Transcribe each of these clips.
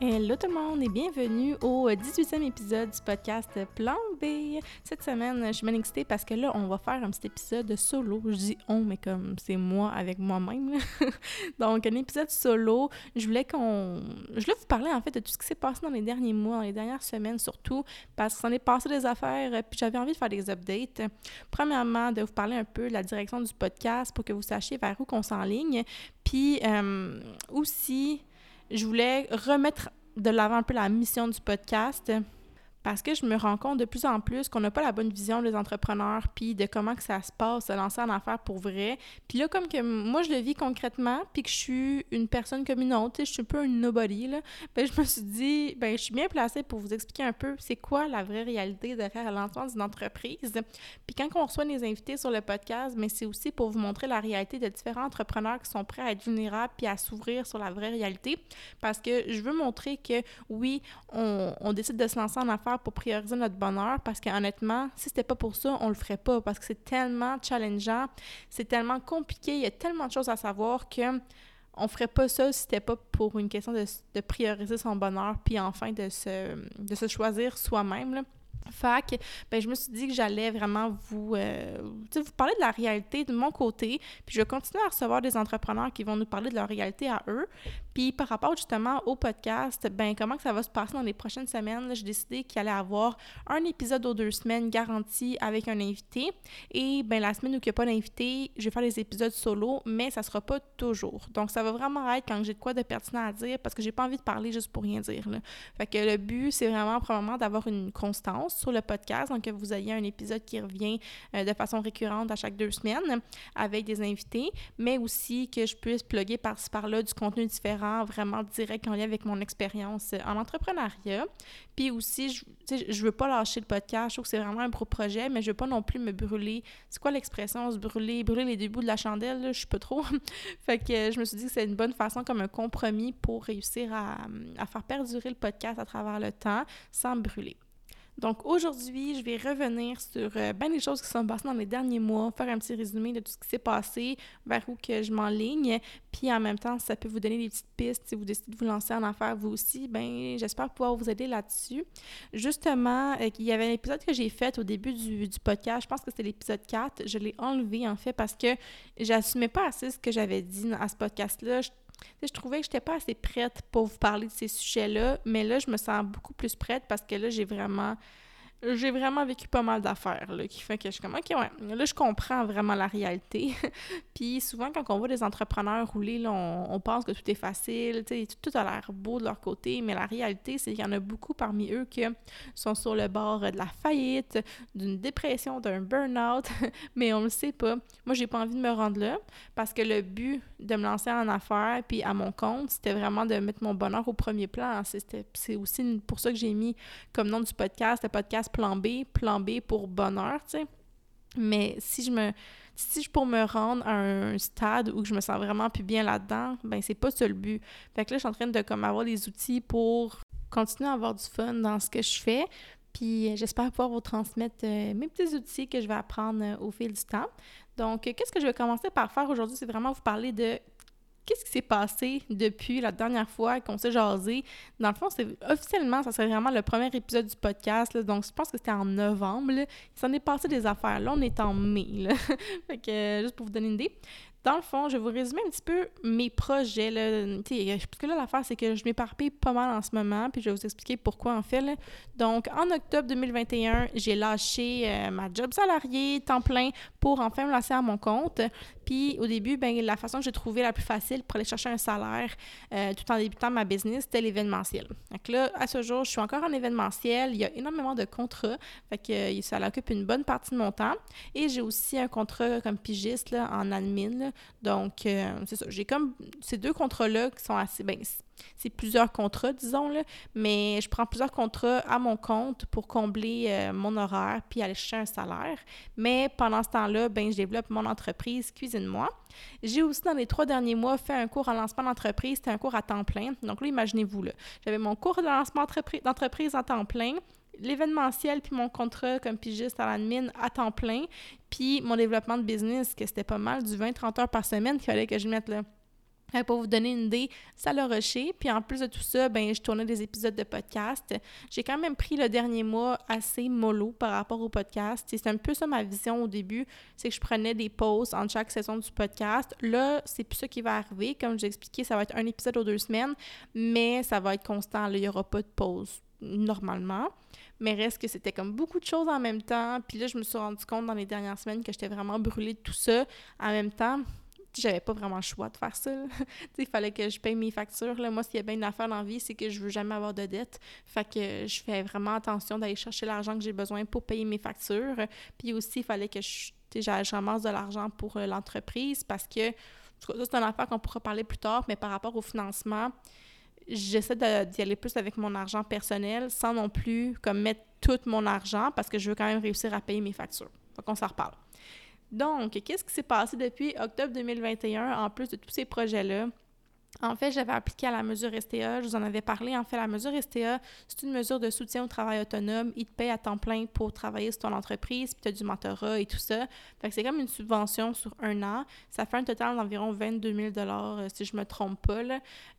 Hello tout le monde et bienvenue au 18e épisode du podcast Plan B. Cette semaine, je suis bien excitée parce que là, on va faire un petit épisode solo. Je dis on, mais comme c'est moi avec moi-même. Donc, un épisode solo. Je voulais qu'on. Je voulais vous parler en fait de tout ce qui s'est passé dans les derniers mois, dans les dernières semaines surtout, parce que est passé des affaires, puis j'avais envie de faire des updates. Premièrement, de vous parler un peu de la direction du podcast pour que vous sachiez vers où qu'on s'enligne. Puis euh, aussi je voulais remettre de l'avant un peu la mission du podcast parce que je me rends compte de plus en plus qu'on n'a pas la bonne vision des entrepreneurs, puis de comment que ça se passe, se lancer en affaires pour vrai. Puis là, comme que moi, je le vis concrètement, puis que je suis une personne comme une autre, je suis un peu un nobody, là, ben, je me suis dit, ben je suis bien placée pour vous expliquer un peu c'est quoi la vraie réalité derrière le lancement d'une entreprise. Puis quand on reçoit des invités sur le podcast, mais ben, c'est aussi pour vous montrer la réalité de différents entrepreneurs qui sont prêts à être vulnérables puis à s'ouvrir sur la vraie réalité. Parce que je veux montrer que oui, on, on décide de se lancer en affaires pour prioriser notre bonheur parce qu'honnêtement, si c'était pas pour ça, on le ferait pas parce que c'est tellement challengeant, c'est tellement compliqué, il y a tellement de choses à savoir que on ferait pas ça si c'était pas pour une question de, de, prioriser son bonheur puis enfin de se, de se choisir soi-même. Fac, ben, je me suis dit que j'allais vraiment vous, euh, vous parler de la réalité de mon côté, puis je vais continuer à recevoir des entrepreneurs qui vont nous parler de leur réalité à eux. Puis par rapport justement au podcast, ben comment que ça va se passer dans les prochaines semaines, j'ai décidé qu'il allait avoir un épisode aux deux semaines garanti avec un invité. Et ben la semaine où il n'y a pas d'invité, je vais faire des épisodes solo, mais ça sera pas toujours. Donc ça va vraiment être quand j'ai de quoi de pertinent à dire parce que j'ai pas envie de parler juste pour rien dire. Fait que le but, c'est vraiment probablement d'avoir une constance sur le podcast, donc que vous ayez un épisode qui revient euh, de façon récurrente à chaque deux semaines avec des invités, mais aussi que je puisse plugger par-ci par-là du contenu différent, vraiment direct en lien avec mon expérience en entrepreneuriat. Puis aussi, je, je veux pas lâcher le podcast, je trouve que c'est vraiment un gros projet, mais je veux pas non plus me brûler. C'est quoi l'expression, se brûler, brûler les débuts de la chandelle, là, je suis pas trop. fait que je me suis dit que c'est une bonne façon comme un compromis pour réussir à, à faire perdurer le podcast à travers le temps sans brûler. Donc aujourd'hui, je vais revenir sur euh, bien des choses qui sont passées dans les derniers mois, faire un petit résumé de tout ce qui s'est passé, vers où que je m'enligne, puis en même temps, ça peut vous donner des petites pistes si vous décidez de vous lancer en affaires vous aussi, ben j'espère pouvoir vous aider là-dessus. Justement, euh, il y avait un épisode que j'ai fait au début du, du podcast, je pense que c'était l'épisode 4, je l'ai enlevé en fait parce que j'assumais pas assez ce que j'avais dit à ce podcast-là trouvais que je n'étais pas assez prête pour vous parler de ces sujets-là, mais là, je me sens beaucoup plus prête parce que là, j'ai vraiment j'ai vraiment vécu pas mal d'affaires, là, qui fait que je suis comme, OK, ouais, là, je comprends vraiment la réalité. puis souvent, quand on voit des entrepreneurs rouler, là, on, pense que tout est facile, tout, tout a l'air beau de leur côté, mais la réalité, c'est qu'il y en a beaucoup parmi eux qui sont sur le bord de la faillite, d'une dépression, d'un burn-out, mais on le sait pas. Moi, j'ai pas envie de me rendre là, parce que le but de me lancer en affaires, puis à mon compte, c'était vraiment de mettre mon bonheur au premier plan. C'est aussi pour ça que j'ai mis comme nom du podcast, le podcast plan B, plan B pour bonheur, tu sais. Mais si je me si je pour me rendre à un stade où je me sens vraiment plus bien là-dedans, ben c'est pas ça le but. Fait que là, je suis en train de comme avoir les outils pour continuer à avoir du fun dans ce que je fais. Puis j'espère pouvoir vous transmettre euh, mes petits outils que je vais apprendre euh, au fil du temps. Donc, qu'est-ce que je vais commencer par faire aujourd'hui? C'est vraiment vous parler de qu'est-ce qui s'est passé depuis la dernière fois qu'on s'est jasé. Dans le fond, c'est officiellement, ça serait vraiment le premier épisode du podcast. donc, je pense que c'était en novembre. Il s'en est passé des affaires. Là, on est en mai. fait que, juste pour vous donner une idée. Dans le fond, je vais vous résumer un petit peu mes projets. Là. Parce que là, l'affaire, c'est que je m'éparpille pas mal en ce moment, puis je vais vous expliquer pourquoi en fait. Donc, en octobre 2021, j'ai lâché euh, ma job salariée, temps plein, pour enfin me lancer à mon compte. Puis au début, ben, la façon que j'ai trouvé la plus facile pour aller chercher un salaire euh, tout en débutant ma business, c'était l'événementiel. Donc là, à ce jour, je suis encore en événementiel. Il y a énormément de contrats. Fait que euh, ça occupe une bonne partie de mon temps. Et j'ai aussi un contrat comme pigiste là, en admin. Donc, euh, c'est ça. J'ai comme ces deux contrats-là qui sont assez. Ben, c'est plusieurs contrats, disons, là, mais je prends plusieurs contrats à mon compte pour combler euh, mon horaire puis aller chercher un salaire. Mais pendant ce temps-là, ben, je développe mon entreprise Cuisine-moi. J'ai aussi, dans les trois derniers mois, fait un cours en lancement d'entreprise. C'était un cours à temps plein. Donc là, imaginez-vous, là, j'avais mon cours de lancement d'entreprise en temps plein, l'événementiel puis mon contrat comme pigiste à l'admin à temps plein, puis mon développement de business, que c'était pas mal, du 20-30 heures par semaine qu'il fallait que je mette là. Pour vous donner une idée, ça l'a rushé. Puis en plus de tout ça, ben je tournais des épisodes de podcast. J'ai quand même pris le dernier mois assez mollo par rapport au podcast. C'est un peu ça ma vision au début, c'est que je prenais des pauses entre chaque saison du podcast. Là, c'est plus ça qui va arriver. Comme j'ai expliqué, ça va être un épisode aux deux semaines, mais ça va être constant. il n'y aura pas de pause normalement. Mais reste que c'était comme beaucoup de choses en même temps. Puis là, je me suis rendu compte dans les dernières semaines que j'étais vraiment brûlée de tout ça en même temps j'avais pas vraiment le choix de faire ça. il fallait que je paye mes factures. Là. Moi, s'il y a bien une affaire dans la vie, c'est que je veux jamais avoir de dette. Fait que je fais vraiment attention d'aller chercher l'argent que j'ai besoin pour payer mes factures. Puis aussi, il fallait que je, ramasse de l'argent pour euh, l'entreprise parce que ça, c'est une affaire qu'on pourra parler plus tard, mais par rapport au financement, j'essaie d'y aller plus avec mon argent personnel sans non plus comme mettre tout mon argent parce que je veux quand même réussir à payer mes factures. Faut qu'on s'en reparle. Donc, qu'est-ce qui s'est passé depuis octobre 2021 en plus de tous ces projets-là? En fait, j'avais appliqué à la mesure STA. Je vous en avais parlé. En fait, la mesure STA, c'est une mesure de soutien au travail autonome. Il te paye à temps plein pour travailler sur ton entreprise, puis tu as du mentorat et tout ça. Fait que c'est comme une subvention sur un an. Ça fait un total d'environ 22 000 euh, si je me trompe pas.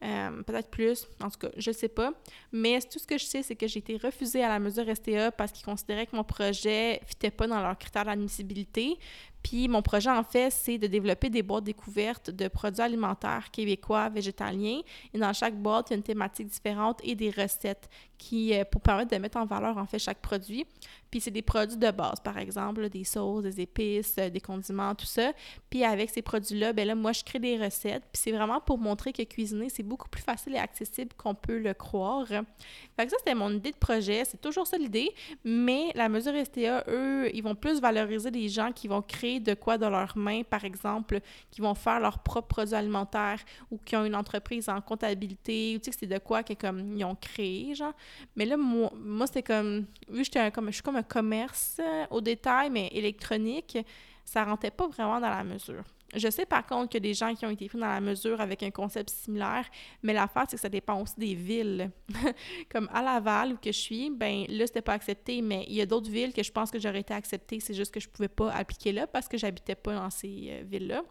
Euh, peut-être plus. En tout cas, je sais pas. Mais tout ce que je sais, c'est que j'ai été refusée à la mesure STA parce qu'ils considéraient que mon projet ne fitait pas dans leurs critères d'admissibilité. Puis mon projet, en fait, c'est de développer des boîtes découvertes de produits alimentaires québécois, végétaliens. Et dans chaque boîte, il y a une thématique différente et des recettes qui, euh, pour permettre de mettre en valeur, en fait, chaque produit. Puis c'est des produits de base, par exemple, des sauces, des épices, euh, des condiments, tout ça. Puis avec ces produits-là, ben là, moi, je crée des recettes. Puis c'est vraiment pour montrer que cuisiner, c'est beaucoup plus facile et accessible qu'on peut le croire. Fait que ça, c'était mon idée de projet. C'est toujours ça l'idée. Mais la mesure STA, eux, ils vont plus valoriser les gens qui vont créer de quoi de leurs mains, par exemple, qui vont faire leurs propres produits alimentaires ou qui ont une entreprise en comptabilité, ou tu sais, que c'est de quoi que, comme, ils ont créé, genre. Mais là, moi, moi c'était comme, vu j'étais comme, je suis comme un commerce euh, au détail, mais électronique, ça rentrait pas vraiment dans la mesure. Je sais par contre a des gens qui ont été pris dans la mesure avec un concept similaire, mais l'affaire, c'est que ça dépend aussi des villes. Comme à Laval, où que je suis, ben là, c'était pas accepté, mais il y a d'autres villes que je pense que j'aurais été acceptée, c'est juste que je pouvais pas appliquer là parce que j'habitais pas dans ces euh, villes-là.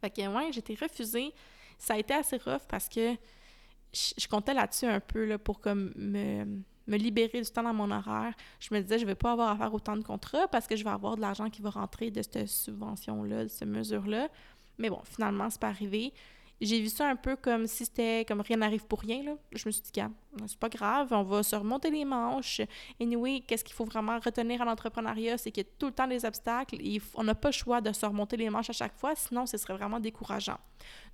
Fait que, ouais, été refusée. Ça a été assez rough parce que je, comptais là-dessus un peu là, pour comme me, me, libérer du temps dans mon horaire. Je me disais, je vais pas avoir à faire autant de contrats parce que je vais avoir de l'argent qui va rentrer de cette subvention-là, de cette mesure-là. Mais bon, finalement, c'est pas arrivé j'ai vu ça un peu comme si c'était comme rien n'arrive pour rien. Là. Je me suis dit, c'est pas grave, on va se remonter les manches. Anyway, qu'est-ce qu'il faut vraiment retenir à l'entrepreneuriat, c'est qu'il y a tout le temps des obstacles et on n'a pas le choix de se remonter les manches à chaque fois, sinon ce serait vraiment décourageant.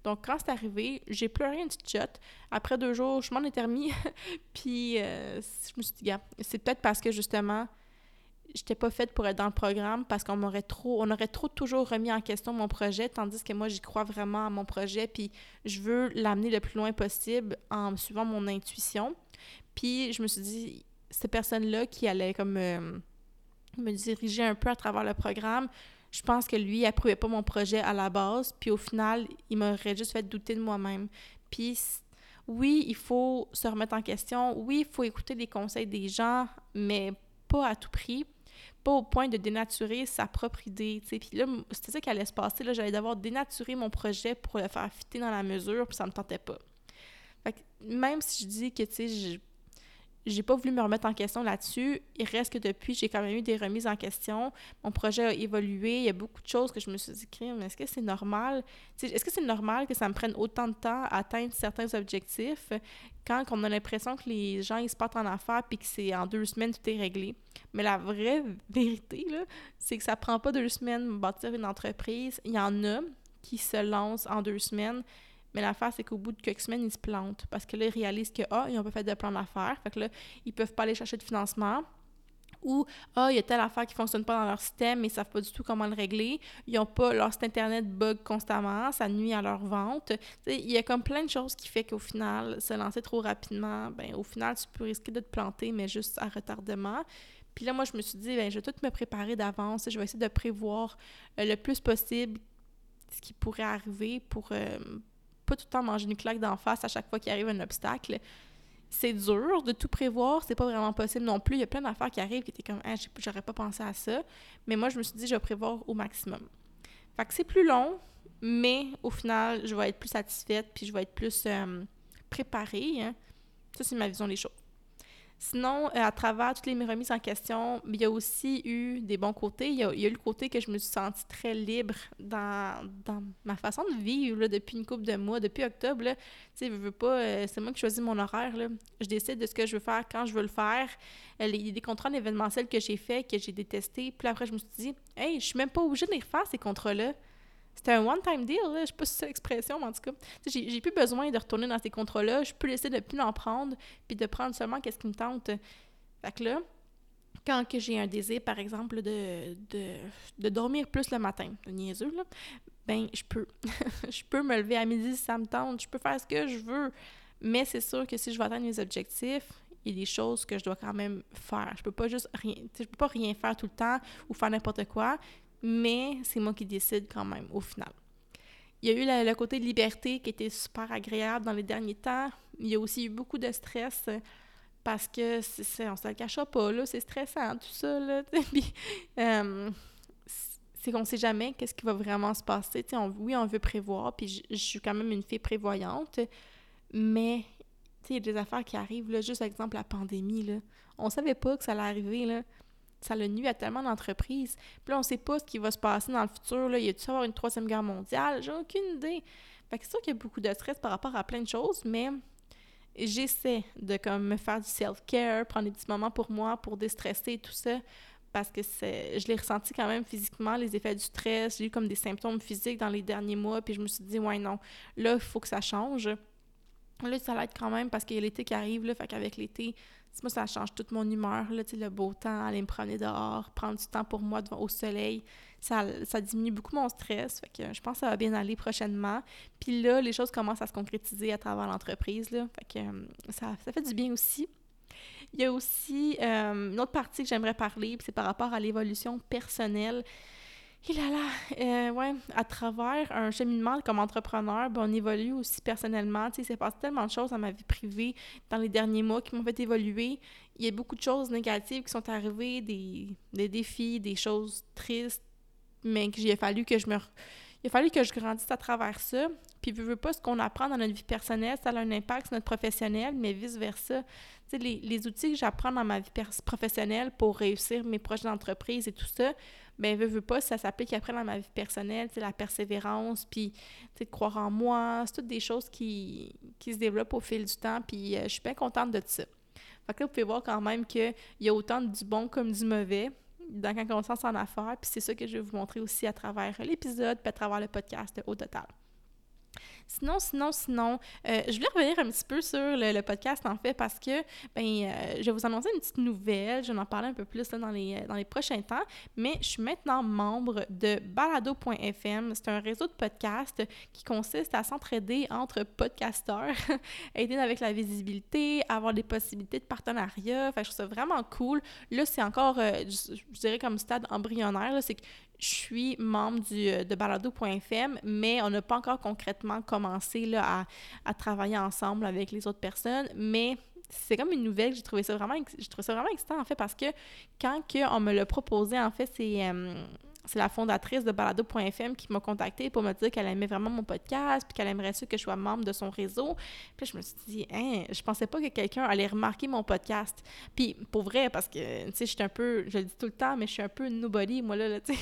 Donc, quand c'est arrivé, j'ai pleuré une petite shot. Après deux jours, je m'en ai remis. Puis, euh, je me suis dit, c'est peut-être parce que justement, j'étais pas faite pour être dans le programme parce qu'on m'aurait trop, on aurait trop toujours remis en question mon projet, tandis que moi, j'y crois vraiment à mon projet, puis je veux l'amener le plus loin possible en suivant mon intuition. Puis je me suis dit, ces personnes-là qui allaient comme euh, me diriger un peu à travers le programme, je pense que lui, il approuvait pas mon projet à la base, puis au final, il m'aurait juste fait douter de moi-même. Puis oui, il faut se remettre en question, oui, il faut écouter les conseils des gens, mais pas à tout prix pas au point de dénaturer sa propre idée. Puis là, c'était ça qui allait se passer, j'allais devoir dénaturer mon projet pour le faire fitter dans la mesure, puis ça me tentait pas. Fait que même si je dis que, tu sais, j'ai pas voulu me remettre en question là-dessus. Il reste que depuis, j'ai quand même eu des remises en question. Mon projet a évolué. Il y a beaucoup de choses que je me suis dit, mais est-ce que c'est normal? Est-ce que c'est normal que ça me prenne autant de temps à atteindre certains objectifs quand on a l'impression que les gens ils se partent en affaires puis que c'est en deux semaines tout est réglé? Mais la vraie vérité, c'est que ça prend pas deux semaines de bâtir une entreprise. Il y en a qui se lancent en deux semaines mais l'affaire, c'est qu'au bout de quelques semaines, ils se plantent parce que là, ils réalisent que, ah, ils n'ont pas fait de plan d'affaires. Fait que là, ils peuvent pas aller chercher de financement ou ah, il y a telle affaire qui ne fonctionne pas dans leur système, mais ils ne savent pas du tout comment le régler. Ils ont pas, leur site internet bug constamment, ça nuit à leur vente. il y a comme plein de choses qui fait qu'au final, se lancer trop rapidement, ben au final, tu peux risquer de te planter, mais juste à retardement. Puis là, moi, je me suis dit, ben, je vais tout me préparer d'avance. Je vais essayer de prévoir euh, le plus possible ce qui pourrait arriver pour euh, pas tout le temps manger une claque d'en face à chaque fois qu'il arrive un obstacle c'est dur de tout prévoir, c'est pas vraiment possible non plus. Il y a plein d'affaires qui arrivent qui étaient comme ah, j'aurais pas pensé à ça. Mais moi, je me suis dit, je vais prévoir au maximum. Fait que c'est plus long, mais au final, je vais être plus satisfaite puis je vais être plus euh, préparée. Hein. Ça, c'est ma vision des choses. Sinon, euh, à travers toutes les remises en question, il y a aussi eu des bons côtés. Il y a, eu le côté que je me suis sentie très libre dans, ma façon de vivre depuis une couple de mois, depuis octobre. Tu sais, veux pas, euh, c'est moi qui choisis mon horaire. Je décide de ce que je veux faire quand je veux le faire. Euh, il y a des contrats événementiels que j'ai faits, que j'ai détestés. Puis après, je me suis dit, hey, je suis même pas obligée de les refaire, ces contrats-là. C'était un one-time deal, là. je sais pas si c'est l'expression, mais en tout cas, j'ai, plus besoin de retourner dans ces contrats-là. Je peux laisser de plus en prendre, puis de prendre seulement qu'est-ce qui me tente. Fait que là, quand que j'ai un désir, par exemple, de, de, dormir plus le matin, le niaiseux, là, ben, je peux. je peux me lever à midi si ça me tente, je peux faire ce que je veux. Mais c'est sûr que si je veux atteindre mes objectifs, il y a des choses que je dois quand même faire. Je peux pas juste rien, je peux pas rien faire tout le temps ou faire n'importe quoi mais c'est moi qui décide quand même au final. Il y a eu le côté liberté qui était super agréable dans les derniers temps. Il y a aussi eu beaucoup de stress parce que c'est, on se le cachera pas, là, c'est stressant tout ça. Là, euh, c'est qu'on sait jamais qu'est-ce qui va vraiment se passer. oui, on veut prévoir, puis je, suis quand même une fille prévoyante, mais il y a des affaires qui arrivent, là, juste exemple la pandémie. Là. On savait pas que ça allait arriver. Là ça le nuit à tellement d'entreprises. Puis là, on sait pas ce qui va se passer dans le futur. Là. Il y a-tu avoir une troisième guerre mondiale? J'ai aucune idée. Fait que c'est sûr qu'il y a beaucoup de stress par rapport à plein de choses, mais j'essaie de comme me faire du self-care, prendre des petits moments pour moi, pour déstresser et tout ça, parce que c'est, je l'ai ressenti quand même physiquement, les effets du stress. J'ai eu comme des symptômes physiques dans les derniers mois, puis je me suis dit, ouais, non, là, il faut que ça change. Là, ça l'aide quand même parce qu'il y a l'été qui arrive, là, fait qu'avec l'été, moi, ça change toute mon humeur, là, le beau temps, aller me promener dehors, prendre du temps pour moi devant, au soleil, ça, ça diminue beaucoup mon stress. Fait que je pense que ça va bien aller prochainement. Puis là, les choses commencent à se concrétiser à travers l'entreprise. Fait que euh, ça, ça fait du bien aussi. Il y a aussi euh, une autre partie que j'aimerais parler, c'est par rapport à l'évolution personnelle. Et là là, euh, ouais, à travers un cheminement comme entrepreneur, ben, on évolue aussi personnellement. Tu sais, il s'est passé tellement de choses dans ma vie privée dans les derniers mois qui m'ont fait évoluer. Il y a beaucoup de choses négatives qui sont arrivées, des, des défis, des choses tristes, mais qu'il a fallu que je me... Il a fallu que je grandisse à travers ça. Puis, veux, veux pas, ce qu'on apprend dans notre vie personnelle, ça a un impact sur notre professionnel, mais vice-versa. Tu sais, les, les outils que j'apprends dans ma vie professionnelle pour réussir mes projets d'entreprise et tout ça, ben veux, veux pas, ça s'applique après dans ma vie personnelle, la persévérance, puis de croire en moi, c'est toutes des choses qui, qui se développent au fil du temps, puis euh, je suis bien contente de ça. Fait que là, vous pouvez voir quand même qu'il y a autant du bon comme du mauvais dans quand on se en affaires, puis c'est ça que je vais vous montrer aussi à travers l'épisode, puis à travers le podcast au total. Sinon, sinon, sinon, euh, je voulais revenir un petit peu sur le, podcast, en fait, parce que, ben, euh, je vais vous annoncer une petite nouvelle. Je vais en parler un peu plus dans, les, euh, dans les prochains temps. Mais je suis maintenant membre de balado.fm. C'est un réseau de podcasts qui consiste à s'entraider entre podcasteurs, aider avec la visibilité, avoir des possibilités de partenariat. Enfin, je trouve ça vraiment cool. Là, c'est encore, je, dirais, comme stade embryonnaire. C'est je suis membre euh, de balado.fm, mais on n'a pas encore concrètement commencé à, travailler ensemble avec les autres personnes. Mais c'est comme une nouvelle, j'ai trouvé ça vraiment, j'ai trouvé ça vraiment excitant en fait parce que quand on me l'a proposé, en fait, c'est euh, c'est la fondatrice de balado.fm qui m'a contactée pour me dire qu'elle aimait vraiment mon podcast puis qu'elle aimerait ça que je sois membre de son réseau. Puis je me suis dit, hein, je pensais pas que quelqu'un allait remarquer mon podcast. Puis pour vrai, parce que, tu sais, je suis un peu, je le dis tout le temps, mais je suis un peu nobody, moi, là, tu sais.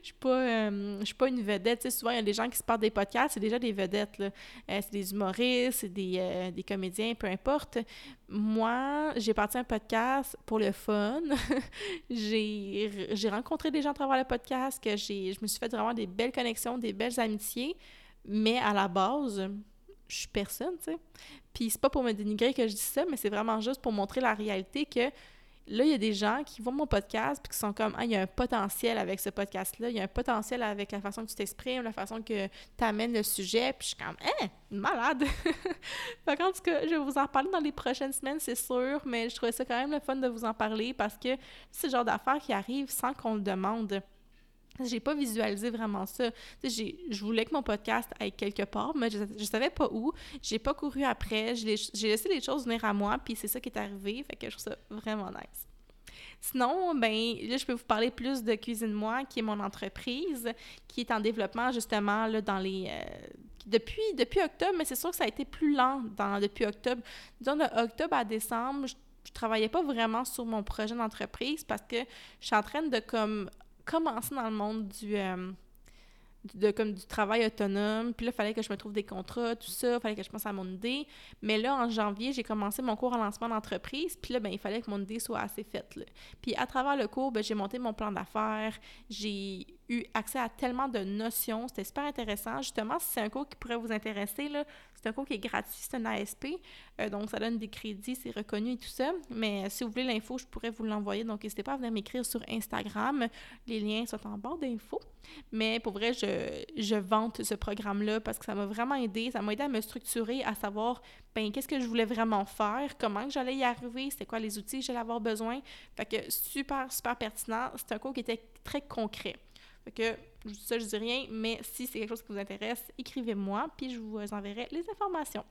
Je suis pas, euh, suis pas une vedette. Tu sais, souvent, il y a des gens qui se parlent des podcasts, c'est déjà des vedettes, là. Euh, c'est des humoristes, c'est des, euh, des comédiens, peu importe. Moi, j'ai parti un podcast pour le fun. j'ai rencontré des gens à travers le podcast, que je me suis fait vraiment des belles connexions, des belles amitiés, mais à la base, je suis personne, tu sais. Puis c'est pas pour me dénigrer que je dis ça, mais c'est vraiment juste pour montrer la réalité que là, il y a des gens qui voient mon podcast puis qui sont comme, ah, il y a un potentiel avec ce podcast-là, il y a un potentiel avec la façon que tu t'exprimes, la façon que tu amènes le sujet, puis je suis comme, hein, malade! en tout cas, je vais vous en parler dans les prochaines semaines, c'est sûr, mais je trouvais ça quand même le fun de vous en parler parce que c'est le genre d'affaires qui arrive sans qu'on le demande. J'ai pas visualisé vraiment ça. Je voulais que mon podcast aille quelque part, mais je, je savais pas où. J'ai pas couru après. J'ai laissé les choses venir à moi, puis c'est ça qui est arrivé. Fait que je trouve ça vraiment nice. Sinon, ben là, je peux vous parler plus de Cuisine Moi, qui est mon entreprise, qui est en développement justement là, dans les. Euh, depuis, depuis octobre, mais c'est sûr que ça a été plus lent dans, depuis octobre. Disons de octobre à décembre, je, je travaillais pas vraiment sur mon projet d'entreprise parce que je suis en train de comme commencer dans le monde du, euh, comme du travail autonome. Puis là, il fallait que je me trouve des contrats, tout ça. Il fallait que je pense à mon idée. Mais là, en janvier, j'ai commencé mon cours en lancement d'entreprise. Puis là, ben, il fallait que mon idée soit assez faite. Puis à travers le cours, ben, j'ai monté mon plan d'affaires. J'ai eu accès à tellement de notions. C'était super intéressant. Justement, si c'est un cours qui pourrait vous intéresser, c'est un cours qui est gratuit, c'est un ASP. Euh, donc, ça donne des crédits, c'est reconnu et tout ça. Mais si vous voulez l'info, je pourrais vous l'envoyer. Donc, n'hésitez pas à venir m'écrire sur Instagram. Les liens sont en bas d'infos. Mais pour vrai, je, je vante ce programme-là parce que ça m'a vraiment aidé. Ça m'a aidé à me structurer, à savoir ben, qu'est-ce que je voulais vraiment faire, comment j'allais y arriver, c'était quoi les outils que j'allais avoir besoin? Fait que super, super pertinent. C'est un cours qui était très concret. Que ça, je dis rien, mais si c'est quelque chose qui vous intéresse, écrivez-moi, puis je vous enverrai les informations.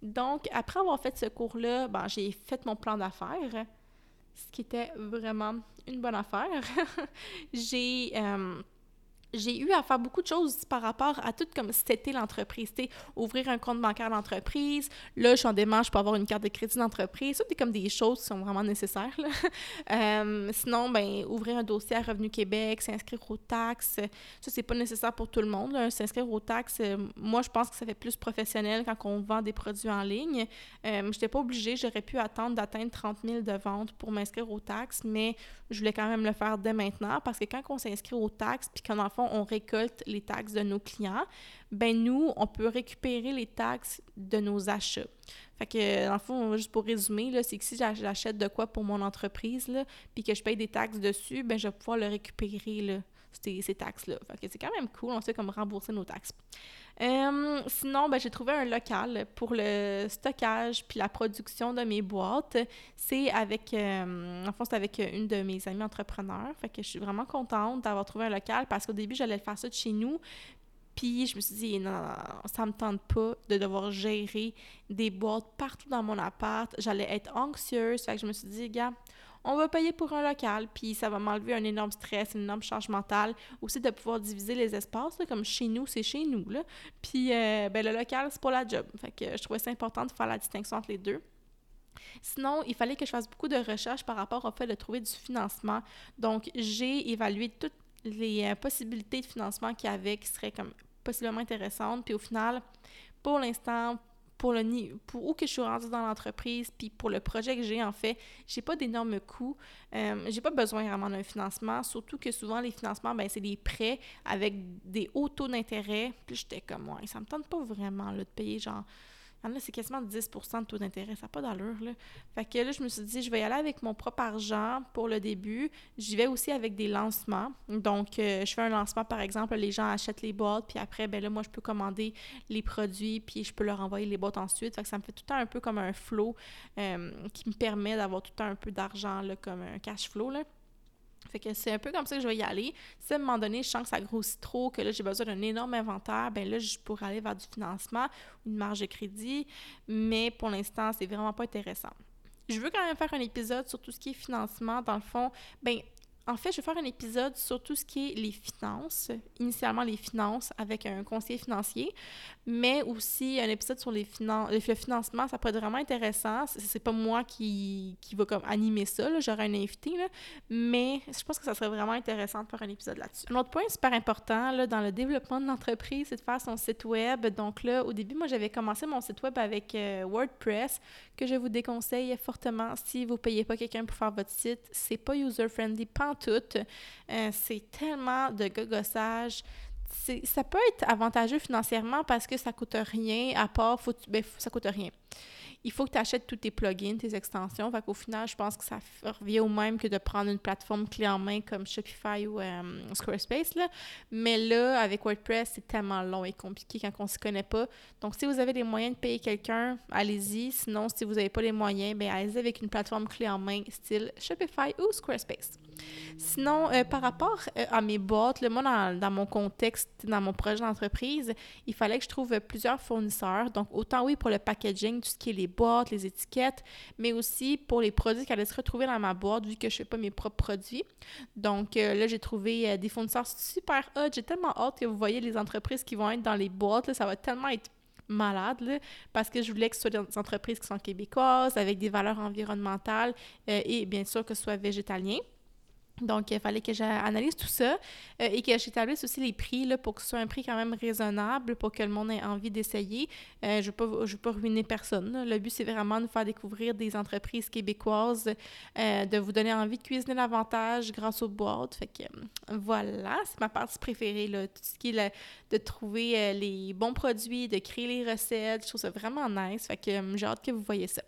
Donc, après avoir fait ce cours-là, ben, j'ai fait mon plan d'affaires, ce qui était vraiment une bonne affaire. j'ai euh, j'ai eu à faire beaucoup de choses par rapport à tout comme c'était l'entreprise. Ouvrir un compte bancaire d'entreprise. Là, je suis en démarche pour avoir une carte de crédit d'entreprise. Ça, c'est comme des choses qui sont vraiment nécessaires. Euh, sinon, ben ouvrir un dossier à Revenu Québec, s'inscrire aux taxes. Ça, c'est pas nécessaire pour tout le monde. S'inscrire aux taxes, euh, moi, je pense que ça fait plus professionnel quand on vend des produits en ligne. Euh, je n'étais pas obligée. J'aurais pu attendre d'atteindre 30 000 de ventes pour m'inscrire aux taxes, mais je voulais quand même le faire dès maintenant parce que quand on s'inscrit aux taxes, puis qu'en on récolte les taxes de nos clients, ben nous, on peut récupérer les taxes de nos achats. Fait que, dans le fond, juste pour résumer, c'est que si j'achète de quoi pour mon entreprise, puis que je paye des taxes dessus, ben je vais pouvoir le récupérer, là, ces, ces taxes-là. Fait que c'est quand même cool, on sait comme rembourser nos taxes. Euh, sinon, ben, j'ai trouvé un local pour le stockage puis la production de mes boîtes. C'est avec, euh, en fond, c'est avec une de mes amies entrepreneurs. Fait que je suis vraiment contente d'avoir trouvé un local parce qu'au début, j'allais faire ça de chez nous. Puis je me suis dit, non, non, non, ça me tente pas de devoir gérer des boîtes partout dans mon appart. J'allais être anxieuse. Fait que je me suis dit, gars, on va payer pour un local, puis ça va m'enlever un énorme stress, une énorme charge mentale. Aussi de pouvoir diviser les espaces, comme chez nous, c'est chez nous. Là. Puis euh, ben, le local, c'est pour la job. Fait que je trouvais ça important de faire la distinction entre les deux. Sinon, il fallait que je fasse beaucoup de recherches par rapport au fait de trouver du financement. Donc, j'ai évalué toutes les euh, possibilités de financement qu'il y avait qui seraient comme possiblement intéressantes. Puis au final, pour l'instant, pour le pour où que je suis rendue dans l'entreprise, puis pour le projet que j'ai en fait, j'ai pas d'énormes coûts. Euh, j'ai pas besoin vraiment d'un financement, surtout que souvent les financements, ben c'est des prêts avec des hauts taux d'intérêt. Puis j'étais comme moi, ça me tente pas vraiment là, de payer genre là, c'est quasiment 10% de taux d'intérêt. Ça n'a pas d'allure, là. Fait que là, je me suis dit, je vais y aller avec mon propre argent pour le début. J'y vais aussi avec des lancements. Donc, euh, je fais un lancement, par exemple, les gens achètent les boîtes, puis après, ben là, moi, je peux commander les produits, puis je peux leur envoyer les boîtes ensuite. Fait que ça me fait tout le temps un peu comme un flow euh, qui me permet d'avoir tout le temps un peu d'argent, là, comme un cash flow, là. C'est un peu comme ça que je vais y aller. Si à un moment donné, je sens que ça grossit trop, que là, j'ai besoin d'un énorme inventaire, ben là, je pourrais aller vers du financement ou une marge de crédit. Mais pour l'instant, c'est vraiment pas intéressant. Je veux quand même faire un épisode sur tout ce qui est financement. Dans le fond, ben en fait, je vais faire un épisode sur tout ce qui est les finances, initialement les finances avec un conseiller financier, mais aussi un épisode sur les finances, le financement, ça pourrait être vraiment intéressant. C'est pas moi qui, qui va comme animer ça, j'aurai un invité, mais je pense que ça serait vraiment intéressant de faire un épisode là-dessus. Un autre point super important dans le développement de l'entreprise, c'est de faire son site web. Donc là, au début, moi, j'avais commencé mon site web avec euh, WordPress, que je vous déconseille fortement si vous payez pas quelqu'un pour faire votre site. C'est pas user-friendly, tout. Euh, c'est tellement de gogossage. Ça peut être avantageux financièrement parce que ça coûte rien, à part, faut, ben, ça coûte rien. Il faut que tu achètes tous tes plugins, tes extensions. Fait qu'au final, je pense que ça revient au même que de prendre une plateforme clé en main comme Shopify ou euh, Squarespace. Là. Mais là, avec WordPress, c'est tellement long et compliqué quand on ne s'y connaît pas. Donc, si vous avez les moyens de payer quelqu'un, allez-y. Sinon, si vous n'avez pas les moyens, ben, allez-y avec une plateforme clé en main style Shopify ou Squarespace. Sinon, euh, par rapport euh, à mes boîtes, le moi, dans, dans, mon contexte, dans mon projet d'entreprise, il fallait que je trouve plusieurs fournisseurs. Donc, autant oui pour le packaging, tout ce qui est les boîtes, les étiquettes, mais aussi pour les produits qui allaient se retrouver dans ma boîte, vu que je ne fais pas mes propres produits. Donc, euh, là, j'ai trouvé des fournisseurs super hot. J'ai tellement hâte que vous voyez les entreprises qui vont être dans les boîtes. ça va tellement être malade, là, parce que je voulais que ce soit des entreprises qui sont québécoises, avec des valeurs environnementales et bien sûr que ce soit végétalien. Donc, il fallait que j'analyse tout ça euh, et que j'établisse aussi les prix là, pour que ce soit un prix quand même raisonnable pour que le monde ait envie d'essayer. Euh, je ne veux, pas ruiner personne. Le but, c'est vraiment de faire découvrir des entreprises québécoises, euh, de vous donner envie de cuisiner davantage grâce aux boîtes. Fait que voilà, c'est ma partie préférée, là, tout ce qui est de trouver les bons produits, de créer les recettes. Je trouve ça vraiment nice. Fait que j'ai hâte que vous voyez ça.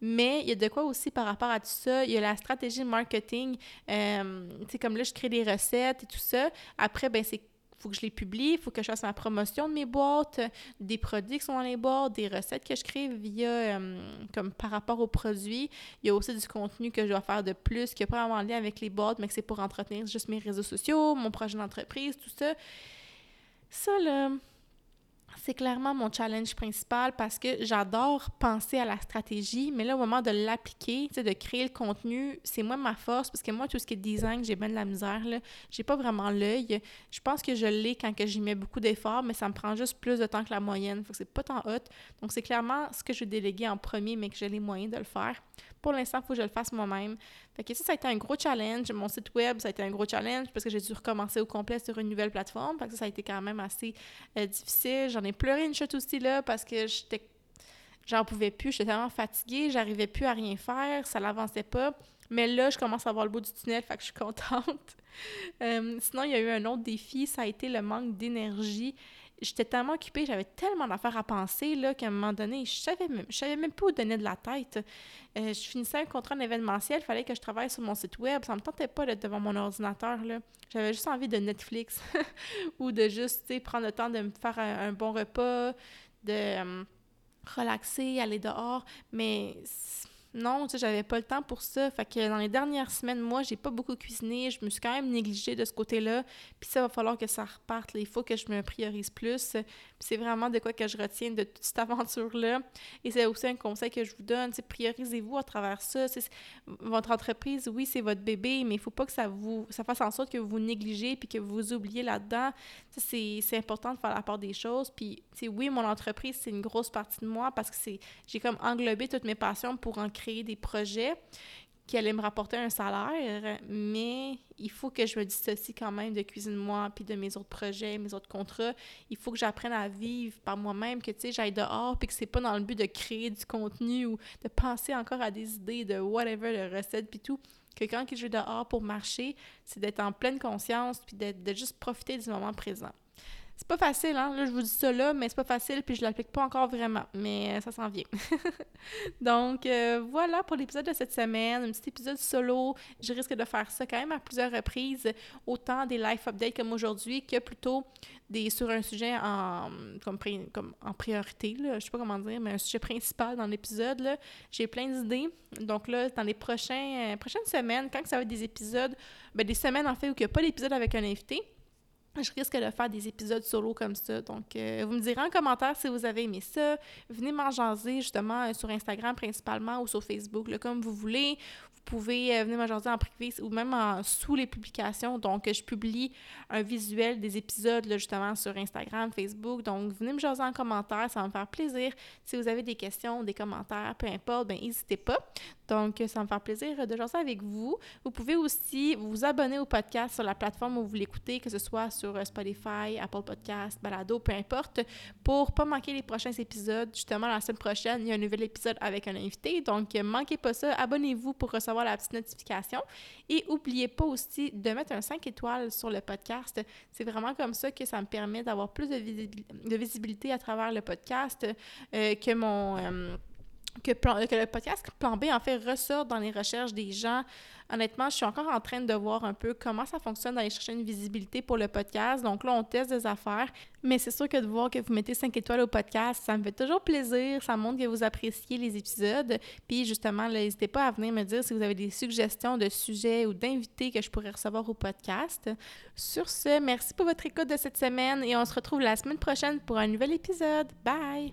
Mais il y a de quoi aussi par rapport à tout ça. Il y a la stratégie marketing. Euh, comme là, je crée des recettes et tout ça. Après, ben c'est faut que je les publie, il faut que je fasse ma promotion de mes boîtes, des produits qui sont dans les boîtes, des recettes que je crée via, euh, comme par rapport aux produits. Il y a aussi du contenu que je dois faire de plus, qui n'a pas vraiment lien avec les boîtes, mais que c'est pour entretenir juste mes réseaux sociaux, mon projet d'entreprise, tout ça. Ça, là, c'est clairement mon challenge principal parce que j'adore penser à la stratégie, mais là, au moment de l'appliquer, de créer le contenu, c'est moi ma force parce que moi, tout ce qui est design, j'ai bien de la misère. Là. J'ai pas vraiment l'œil. Je pense que je l'ai quand j'y mets beaucoup d'efforts, mais ça me prend juste plus de temps que la moyenne. Faut que c'est pas tant hot. Donc, c'est clairement ce que je vais déléguer en premier, mais que j'ai les moyens de le faire. Pour l'instant, il faut que je le fasse moi-même. Fait que ça, ça a été un gros challenge. Mon site web, ça a été un gros challenge parce que j'ai dû recommencer au complet sur une nouvelle plateforme. Fait que ça, ça a été quand même assez euh, difficile. J'en ai pleuré une chute aussi là parce que j'étais j'en pouvais plus, j'étais tellement fatiguée, j'arrivais plus à rien faire, ça l'avançait pas. Mais là, je commence à voir le bout du tunnel, fait que je suis contente. Euh, sinon, il y a eu un autre défi, ça a été le manque d'énergie j'étais tellement occupée, j'avais tellement d'affaires à penser là, qu'à un moment donné, je savais même, je savais même pas où donner de la tête. Euh, je finissais un contrat d'événementiel, il fallait que je travaille sur mon site web. Ça me tentait pas d'être devant mon ordinateur. Là. J'avais juste envie de Netflix ou de juste prendre le temps de me faire un, bon repas, de euh, relaxer, aller dehors. Mais non, tu sais, j'avais pas le temps pour ça. Fait que dans les dernières semaines, moi, j'ai pas beaucoup cuisiné. Je me suis quand même négligée de ce côté-là. Puis ça va falloir que ça reparte. Il faut que je me priorise plus c'est vraiment de quoi que je retiens de toute cette aventure-là. Et c'est aussi un conseil que je vous donne, priorisez-vous à travers ça. votre entreprise, oui, c'est votre bébé, mais il faut pas que ça vous ça fasse en sorte que vous négligez puis que vous vous oubliez là-dedans. C'est important de faire la part des choses. Puis, oui, mon entreprise, c'est une grosse partie de moi parce que c'est j'ai comme englobé toutes mes passions pour en créer des projets qui allait me rapporter un salaire, mais il faut que je me dissocie quand même de Cuisine Moi, puis de mes autres projets, mes autres contrats. Il faut que j'apprenne à vivre par moi-même, que, tu sais, j'aille dehors, puis que c'est pas dans le but de créer du contenu ou de penser encore à des idées de whatever, de recettes, puis tout. Que quand je vais dehors pour marcher, c'est d'être en pleine conscience, puis de, de juste profiter du moment présent. C'est pas facile, hein? Là, je vous dis ça là, mais c'est pas facile, puis je l'applique pas encore vraiment. Mais euh, ça s'en vient. Donc, euh, voilà pour l'épisode de cette semaine. Un petit épisode solo. Je risque de faire ça quand même à plusieurs reprises. Autant des live updates comme aujourd'hui que plutôt des sur un sujet en, comme, comme en priorité. Là. Je sais pas comment dire, mais un sujet principal dans l'épisode. J'ai plein d'idées. Donc là, dans les prochains, euh, prochaines semaines, quand ça va être des épisodes, ben, des semaines en fait où il n'y a pas d'épisode avec un invité, je risque de faire des épisodes solo comme ça. Donc, euh, vous me direz en commentaire si vous avez aimé ça. Venez m'en jaser justement euh, sur Instagram principalement ou sur Facebook, comme vous voulez. Vous pouvez euh, venir m'en jaser en privé ou même sous les publications. Donc, je publie un visuel des épisodes justement sur Instagram, Facebook. Donc, venez me jaser en commentaire, ça va me faire plaisir. Si vous avez des questions, des commentaires, peu importe, ben n'hésitez pas. Donc, ça me fait plaisir de jouer ça avec vous. Vous pouvez aussi vous abonner au podcast sur la plateforme où vous l'écoutez, que ce soit sur Spotify, Apple Podcast, Balado, peu importe, pour pas manquer les prochains épisodes. Justement, la semaine prochaine, il y a un nouvel épisode avec un invité. Donc, manquez pas ça. Abonnez-vous pour recevoir la petite notification. Et n'oubliez pas aussi de mettre un 5 étoiles sur le podcast. C'est vraiment comme ça que ça me permet d'avoir plus de, visibilité à travers le podcast, euh, que mon... Euh, que, le podcast Plan B, en fait, ressort dans les recherches des gens honnêtement, je suis encore en train de voir un peu comment ça fonctionne d'aller chercher une visibilité pour le podcast. Donc là, on teste des affaires. Mais c'est sûr que de voir que vous mettez 5 étoiles au podcast, ça me fait toujours plaisir. Ça montre que vous appréciez les épisodes. Puis justement, n'hésitez pas à venir me dire si vous avez des suggestions de sujets ou d'invités que je pourrais recevoir au podcast. Sur ce, merci pour votre écoute de cette semaine et on se retrouve la semaine prochaine pour un nouvel épisode. Bye!